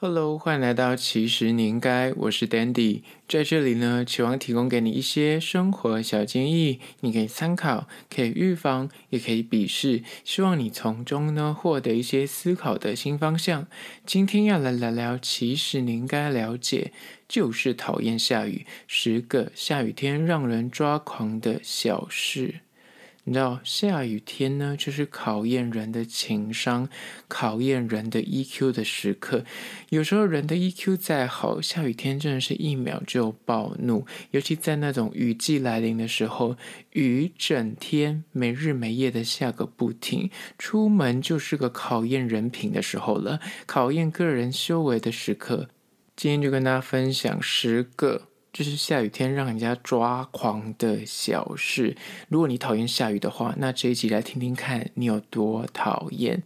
Hello，欢迎来到其实你应该，我是 Dandy，在这里呢，期望提供给你一些生活小建议，你可以参考，可以预防，也可以鄙视，希望你从中呢获得一些思考的新方向。今天要来聊聊，其实你应该了解，就是讨厌下雨，十个下雨天让人抓狂的小事。你知道下雨天呢，就是考验人的情商、考验人的 EQ 的时刻。有时候人的 EQ 再好，下雨天真的是一秒就暴怒。尤其在那种雨季来临的时候，雨整天没日没夜的下个不停，出门就是个考验人品的时候了，考验个人修为的时刻。今天就跟大家分享十个。就是下雨天让人家抓狂的小事。如果你讨厌下雨的话，那这一集来听听看你有多讨厌。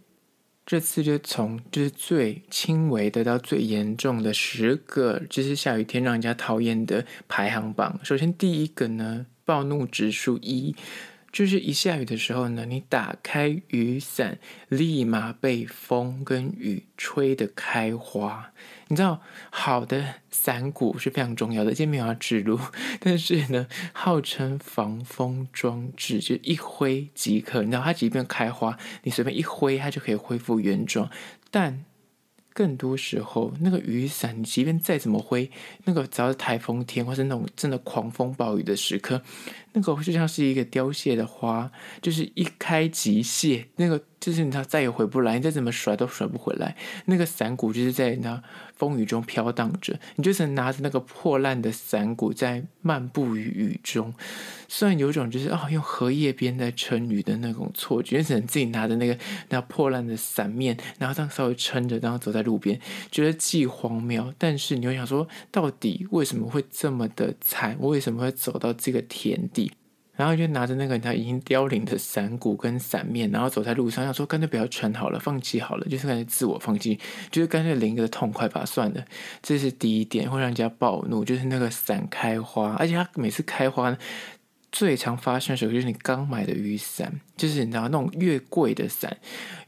这次就从就是最轻微的到最严重的十个，就是下雨天让人家讨厌的排行榜。首先第一个呢，暴怒指数一。就是一下雨的时候呢，你打开雨伞，立马被风跟雨吹得开花。你知道，好的伞骨是非常重要的，今天没有要指路，但是呢，号称防风装置，就一挥即可。你知道，它即便开花，你随便一挥，它就可以恢复原状。但更多时候，那个雨伞，你即便再怎么挥，那个只要是台风天或是那种真的狂风暴雨的时刻，那个就像是一个凋谢的花，就是一开即谢，那个。就是你知道再也回不来，你再怎么甩都甩不回来。那个伞骨就是在那风雨中飘荡着，你就是拿着那个破烂的伞骨在漫步于雨中。虽然有种就是啊、哦、用荷叶边在撑雨的那种错觉，只能自己拿着那个那破烂的伞面，然后这样稍微撑着，然后走在路边，觉得既荒谬，但是你会想说，到底为什么会这么的惨？我为什么会走到这个田地？然后就拿着那个他已经凋零的伞骨跟伞面，然后走在路上，想说干脆不要穿好了，放弃好了，就是感觉自我放弃，就是干脆淋个痛快吧，算了。这是第一点，会让人家暴怒，就是那个伞开花，而且他每次开花。最常发生的时候就是你刚买的雨伞，就是你知道那种越贵的伞，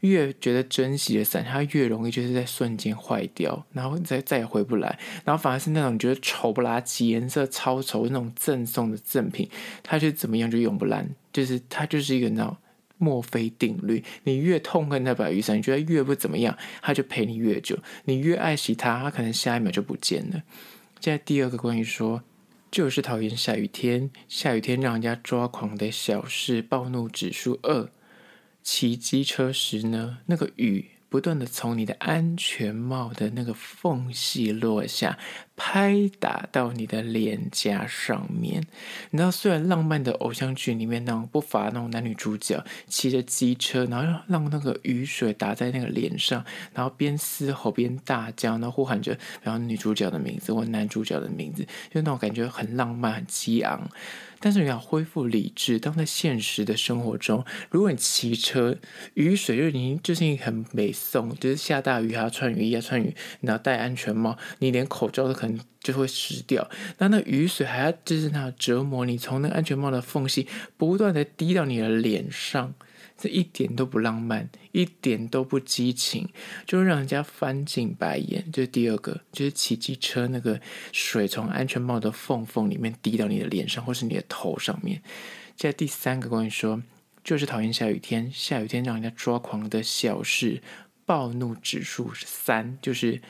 越觉得珍惜的伞，它越容易就是在瞬间坏掉，然后再再也回不来。然后反而是那种你觉得丑不拉几、颜色超丑那种赠送的赠品，它就怎么样就用不烂，就是它就是一个你知道墨菲定律，你越痛恨那把雨伞，你觉得越不怎么样，它就陪你越久；你越爱惜它，它可能下一秒就不见了。现在第二个关于说。就是讨厌下雨天，下雨天让人家抓狂的小事，暴怒指数二。骑机车时呢，那个雨。不断的从你的安全帽的那个缝隙落下，拍打到你的脸颊上面。你知道，虽然浪漫的偶像剧里面那种不乏那种男女主角骑着机车，然后让那个雨水打在那个脸上，然后边嘶吼边大叫，然后呼喊着然后女主角的名字或男主角的名字，就那种感觉很浪漫、很激昂。但是你要恢复理智。当在现实的生活中，如果你骑车，雨水就已经就是一个很美送，就是下大雨还要穿雨衣，要穿雨，你要戴安全帽，你连口罩都可能就会湿掉。那那雨水还要就是那折磨你，从那个安全帽的缝隙不断的滴到你的脸上。这一点都不浪漫，一点都不激情，就让人家翻进白眼。这是第二个，就是骑机车那个水从安全帽的缝缝里面滴到你的脸上或是你的头上面。现在第三个关于说，就是讨厌下雨天，下雨天让人家抓狂的小事，暴怒指数是三，就是。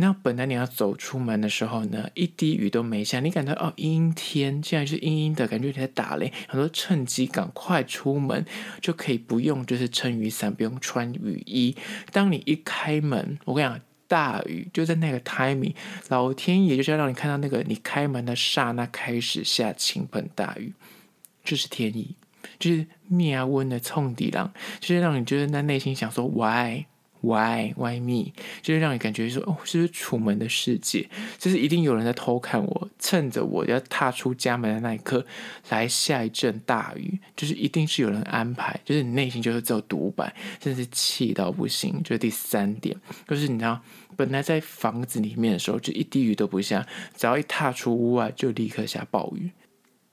那本来你要走出门的时候呢，一滴雨都没下，你感到哦阴天，现在是阴阴的，感觉你在打雷，很多趁机赶快出门，就可以不用就是撑雨伞，不用穿雨衣。当你一开门，我跟你讲，大雨就在那个 timing，老天爷就是要让你看到那个你开门的刹那开始下倾盆大雨，这是天意，就是灭温的冲底浪，就是让你就是在内心想说 why。Why Why me？就是让你感觉说，哦，这是楚门的世界，就是一定有人在偷看我，趁着我要踏出家门的那一刻来下一阵大雨，就是一定是有人安排，就是你内心就是只有独白，真是气到不行。就是第三点，就是你知道，本来在房子里面的时候就一滴雨都不下，只要一踏出屋外就立刻下暴雨。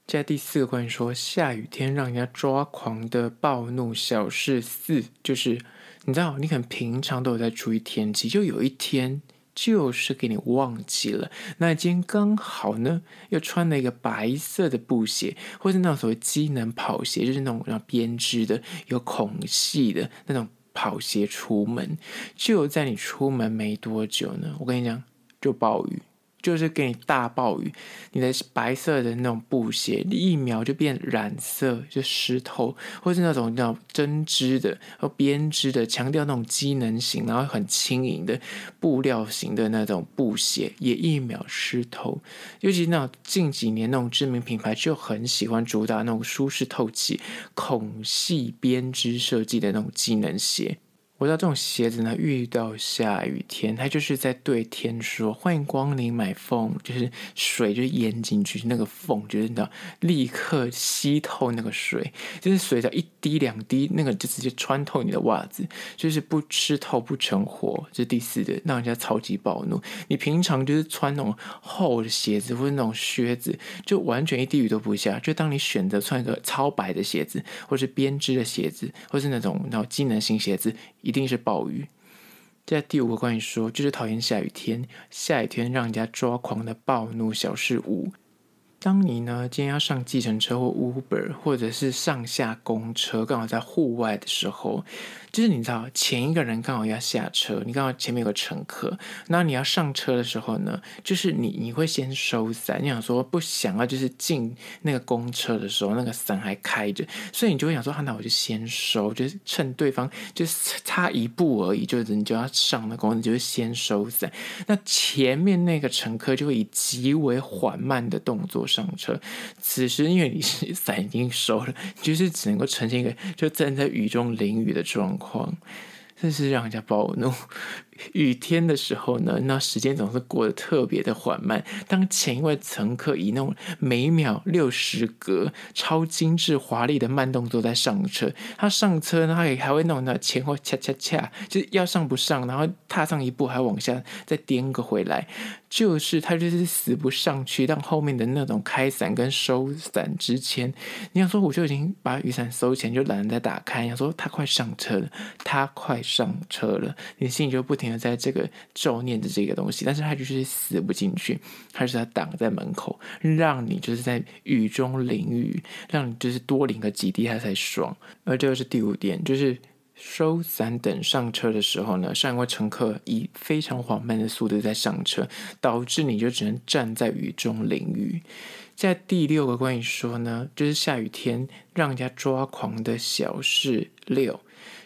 接下第四个关于说下雨天让人家抓狂的暴怒小事四，就是。你知道，你可能平常都有在注意天气，就有一天就是给你忘记了。那今天刚好呢，又穿了一个白色的布鞋，或是那种所谓机能跑鞋，就是那种那种编织的、有孔隙的那种跑鞋出门。就在你出门没多久呢，我跟你讲，就暴雨。就是给你大暴雨，你的白色的那种布鞋一秒就变染色，就湿透，或是那种那种针织的和编织的，强调那种机能型，然后很轻盈的布料型的那种布鞋，也一秒湿透。尤其那近几年那种知名品牌就很喜欢主打那种舒适透气、孔隙编织设计的那种机能鞋。我知道这种鞋子呢，遇到下雨天，它就是在对天说：“欢迎光临买缝，就是水就淹进去，那个缝就是你知道，立刻吸透那个水，就是水只要一滴两滴，那个就直接穿透你的袜子，就是不吃透不成活。这是第四的，让人家超级暴怒。你平常就是穿那种厚的鞋子或者那种靴子，就完全一滴雨都不下。就当你选择穿一个超白的鞋子，或是编织的鞋子，或是那种那种机能性鞋子。一定是暴雨。在第五个关于说，就是讨厌下雨天，下雨天让人家抓狂的暴怒小事五。当你呢，今天要上计程车或 Uber，或者是上下公车，刚好在户外的时候，就是你知道前一个人刚好要下车，你刚好前面有个乘客，那你要上车的时候呢，就是你你会先收伞，你想说不想要就是进那个公车的时候那个伞还开着，所以你就会想说，那我就先收，就是趁对方就是差一步而已，就是你就要上那公车，你就是先收伞，那前面那个乘客就会以极为缓慢的动作上车，此时因为你是伞已经收了，就是只能够呈现一个就站在雨中淋雨的状况，真是让人家暴怒。雨天的时候呢，那时间总是过得特别的缓慢。当前一位乘客以那种每秒六十格、超精致华丽的慢动作在上车，他上车呢，他也还会弄到前后恰恰恰，就是要上不上，然后踏上一步还往下再颠个回来，就是他就是死不上去。让后面的那种开伞跟收伞之前，你想说我就已经把雨伞收起来，就懒得再打开。想说他快上车了，他快上车了，你心里就不停的。在这个咒念着这个东西，但是他就是死不进去，还是他挡在门口，让你就是在雨中淋雨，让你就是多淋个几滴他才爽。而这个是第五点，就是收伞等上车的时候呢，上一位乘客以非常缓慢的速度在上车，导致你就只能站在雨中淋雨。在第六个关于说呢，就是下雨天让人家抓狂的小事六。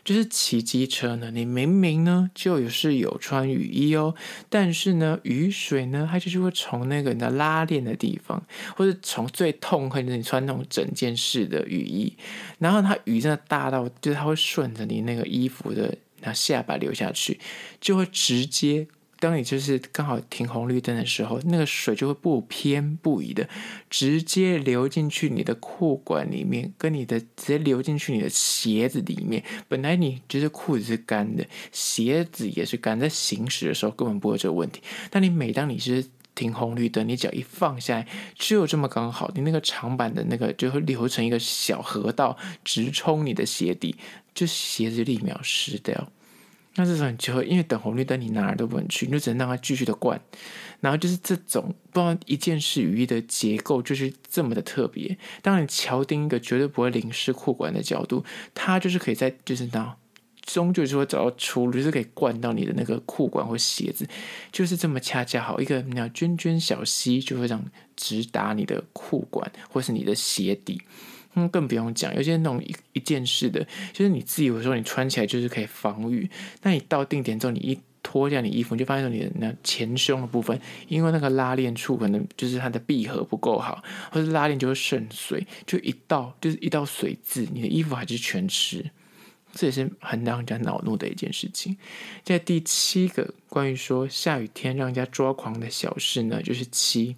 就是骑机车呢，你明明呢就有是有穿雨衣哦，但是呢雨水呢它就是会从那个你的拉链的地方，或者从最痛恨你穿那种整件式的雨衣，然后它雨真的大到就是它会顺着你那个衣服的那下巴流下去，就会直接。当你就是刚好停红绿灯的时候，那个水就会不偏不倚的直接流进去你的裤管里面，跟你的直接流进去你的鞋子里面。本来你就是裤子是干的，鞋子也是干，在行驶的时候根本不会这个问题。但你每当你是停红绿灯，你脚一放下来，只有这么刚好，你那个长板的那个就会流成一个小河道，直冲你的鞋底，就鞋子立秒湿掉。那这种就会因为等红绿灯，你哪儿都不能去，你就只能让它继续的灌。然后就是这种不知道一件事雨衣的结构就是这么的特别。当你敲定一个绝对不会淋湿裤管的角度，它就是可以在就是那终究就会找到出路，就是可以灌到你的那个裤管或鞋子，就是这么恰恰好一个那涓涓小溪就会这样直达你的裤管或是你的鞋底。更不用讲，有些那种一一件式的，就是你自己有时候你穿起来就是可以防雨，那你到定点之后，你一脱掉你衣服，你就发现你的那前胸的部分，因为那个拉链处可能就是它的闭合不够好，或者拉链就会渗水，就一道就是一道水渍，你的衣服还是全湿，这也是很让人家恼怒的一件事情。在第七个关于说下雨天让人家抓狂的小事呢，就是七。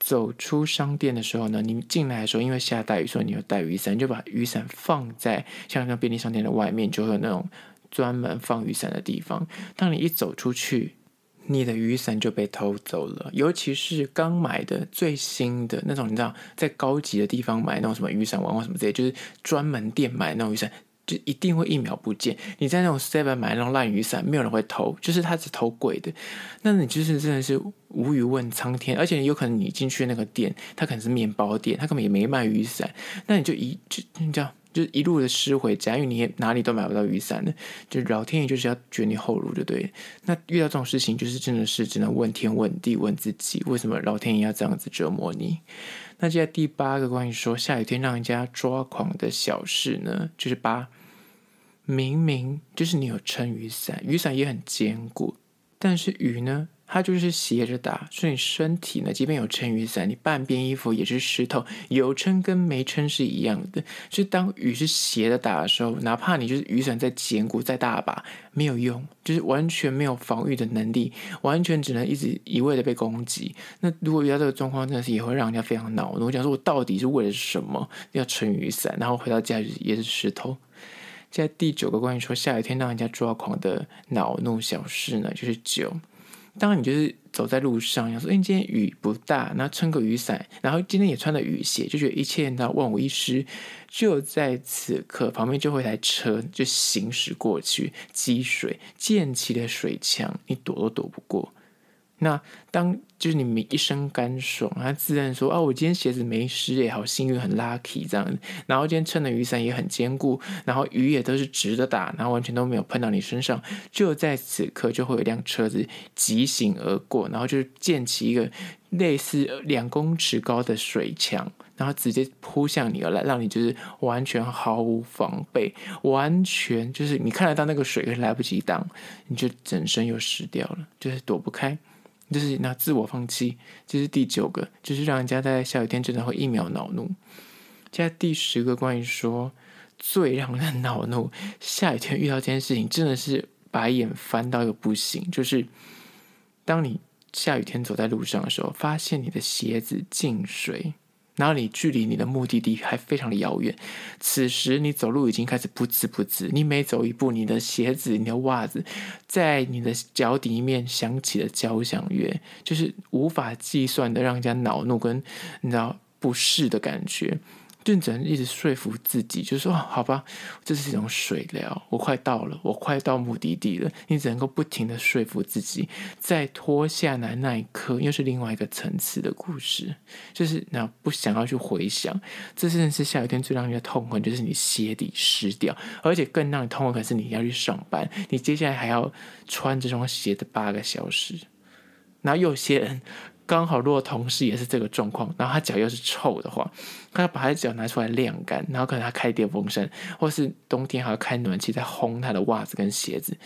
走出商店的时候呢，你进来的时候，因为下大雨，所以你有带雨伞，就把雨伞放在像那便利商店的外面，就会有那种专门放雨伞的地方。当你一走出去，你的雨伞就被偷走了。尤其是刚买的最新的那种，你知道，在高级的地方买那种什么雨伞王或什么之类，就是专门店买那种雨伞，就一定会一秒不见。你在那种 Seven 买那种烂雨伞，没有人会偷，就是他只偷贵的。那你就是真的是无语问苍天，而且有可能你进去那个店，他可能是面包店，他根本也没卖雨伞，那你就一就你这样。就一路的失回家，因为你也哪里都买不到雨伞的，就老天爷就是要绝你后路，就对。那遇到这种事情，就是真的是只能问天问地问自己，为什么老天爷要这样子折磨你？那接下来第八个关于说下雨天让人家抓狂的小事呢，就是八，明明就是你有撑雨伞，雨伞也很坚固，但是雨呢？它就是斜着打，所以你身体呢，即便有撑雨伞，你半边衣服也是湿透。有撑跟没撑是一样的。就当雨是斜着打的时候，哪怕你就是雨伞再坚固再大把，没有用，就是完全没有防御的能力，完全只能一直一味的被攻击。那如果遇到这个状况，真的是也会让人家非常恼怒。我讲说，我到底是为了什么要撑雨伞，然后回到家也是湿透。在第九个关于说下雨天让人家抓狂的恼怒小事呢，就是九。当你就是走在路上，想说，哎，今天雨不大，然后撑个雨伞，然后今天也穿了雨鞋，就觉得一切那万无一失。就在此刻，旁边就会一台车就行驶过去，积水溅起的水墙，你躲都躲不过。那当就是你们一身干爽，他自认说啊，我今天鞋子没湿也好幸运，很 lucky 这样子。然后今天撑的雨伞也很坚固，然后雨也都是直的打，然后完全都没有喷到你身上。就在此刻，就会有一辆车子疾行而过，然后就溅起一个类似两公尺高的水墙，然后直接扑向你而来，让你就是完全毫无防备，完全就是你看得到那个水，来不及挡，你就整身又湿掉了，就是躲不开。就是那自我放弃，这是第九个，就是让人家在下雨天真的会一秒恼怒。接下来第十个，关于说最让人恼怒，下雨天遇到这件事情，真的是白眼翻到一个不行。就是当你下雨天走在路上的时候，发现你的鞋子进水。然后你距离你的目的地还非常的遥远，此时你走路已经开始不知不觉，你每走一步，你的鞋子、你的袜子，在你的脚底面响起了交响乐，就是无法计算的让人家恼怒跟你知道不适的感觉。就只能一直说服自己，就是说，好吧，这是一种水疗，我快到了，我快到目的地了。你只能够不停的说服自己，在脱下来那一刻，又是另外一个层次的故事。就是那不想要去回想，这真的是下雨天最让人痛恨，就是你鞋底湿掉，而且更让你痛恨的是你要去上班，你接下来还要穿这双鞋的八个小时，然后有些人。刚好，如果同事也是这个状况，然后他脚又是臭的话，他把他的脚拿出来晾干，然后可能他开电风扇，或是冬天还要开暖气在烘他的袜子跟鞋子，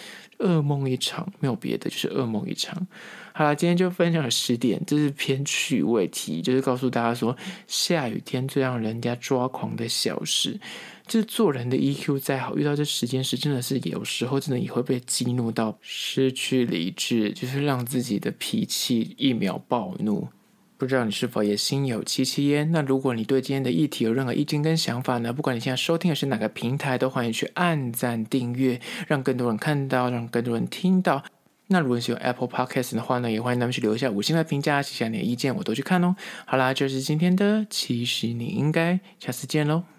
噩梦一场，没有别的，就是噩梦一场。好了，今天就分享了十点，这是偏趣味题，就是告诉大家说，下雨天最让人家抓狂的小事。就是做人的 EQ 再好，遇到这十件事，真的是有时候真的也会被激怒到失去理智，就是让自己的脾气一秒暴怒。不知道你是否也心有戚戚焉？那如果你对今天的议题有任何意见跟想法呢？不管你现在收听的是哪个平台，都欢迎去按赞订阅，让更多人看到，让更多人听到。那如果你是用 Apple Podcast 的话呢，也欢迎他们去留下五星的评价，写下你的意见，我都去看哦。好啦，就是今天的，其实你应该下次见喽。